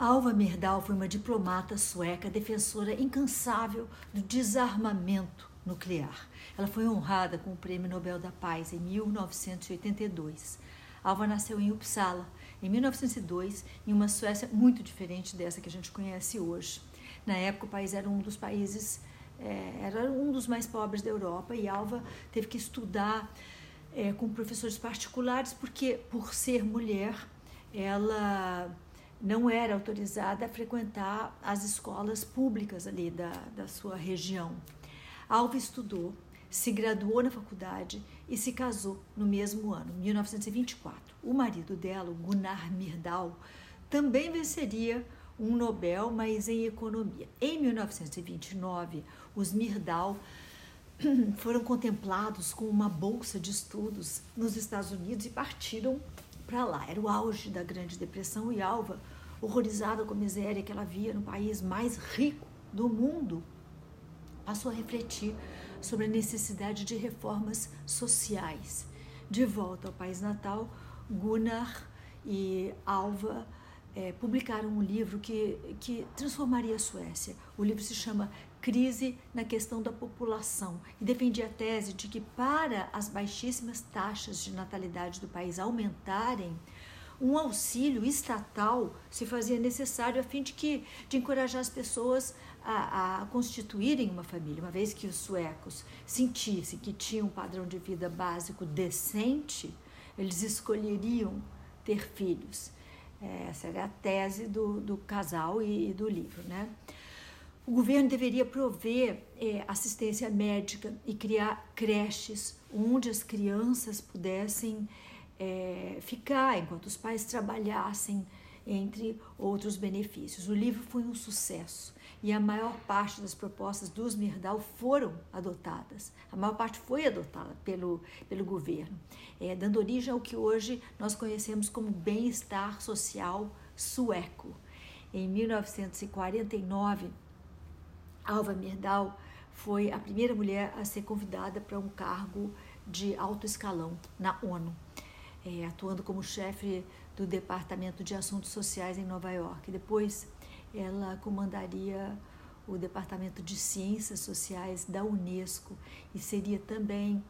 Alva Myrdal foi uma diplomata sueca defensora incansável do desarmamento nuclear. Ela foi honrada com o Prêmio Nobel da Paz em 1982. Alva nasceu em Uppsala em 1902, em uma Suécia muito diferente dessa que a gente conhece hoje. Na época, o país era um dos países, é, era um dos mais pobres da Europa e Alva teve que estudar é, com professores particulares porque, por ser mulher, ela não era autorizada a frequentar as escolas públicas ali da, da sua região. Alva estudou, se graduou na faculdade e se casou no mesmo ano, 1924. O marido dela, Gunnar Myrdal, também venceria um Nobel, mas em economia. Em 1929, os Myrdal foram contemplados com uma bolsa de estudos nos Estados Unidos e partiram para lá. Era o auge da Grande Depressão e Alva, horrorizada com a miséria que ela via no país mais rico do mundo, passou a refletir sobre a necessidade de reformas sociais. De volta ao país natal, Gunnar e Alva é, publicaram um livro que, que transformaria a Suécia. O livro se chama Crise na Questão da População e defendia a tese de que, para as baixíssimas taxas de natalidade do país aumentarem, um auxílio estatal se fazia necessário a fim de, que, de encorajar as pessoas a, a, constituírem uma família, uma vez que os suecos sentissem que tinham um padrão de vida básico decente, eles escolheriam ter filhos. Essa era a tese do, do casal e, e do livro, né? O governo deveria prover é, assistência médica e criar creches onde as crianças pudessem é, ficar enquanto os pais trabalhassem, entre outros benefícios. O livro foi um sucesso e a maior parte das propostas dos Mirdal foram adotadas. A maior parte foi adotada pelo, pelo governo, é, dando origem ao que hoje nós conhecemos como bem-estar social sueco. Em 1949, Alva Mirdal foi a primeira mulher a ser convidada para um cargo de alto escalão na ONU, é, atuando como chefe do Departamento de Assuntos Sociais em Nova York. Depois, ela comandaria o Departamento de Ciências Sociais da Unesco e seria também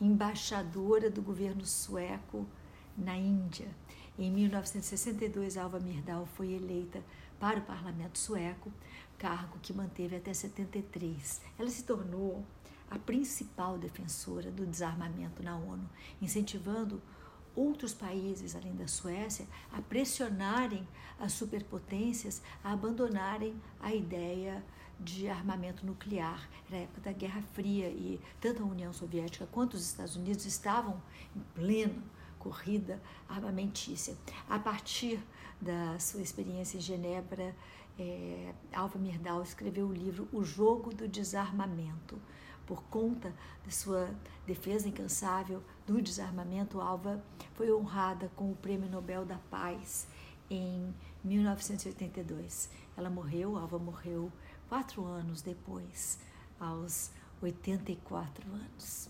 embaixadora do governo sueco na Índia. Em 1962, Alva Myrdal foi eleita para o parlamento sueco, cargo que manteve até 73. Ela se tornou a principal defensora do desarmamento na ONU, incentivando outros países, além da Suécia, a pressionarem as superpotências a abandonarem a ideia de armamento nuclear. Era a época da Guerra Fria e tanto a União Soviética quanto os Estados Unidos estavam em pleno corrida armamentícia. A partir da sua experiência em Genebra, é, Alva Myrdal escreveu o livro O Jogo do Desarmamento. Por conta de sua defesa incansável do desarmamento, Alva foi honrada com o Prêmio Nobel da Paz em 1982. Ela morreu, Alva morreu quatro anos depois, aos 84 anos.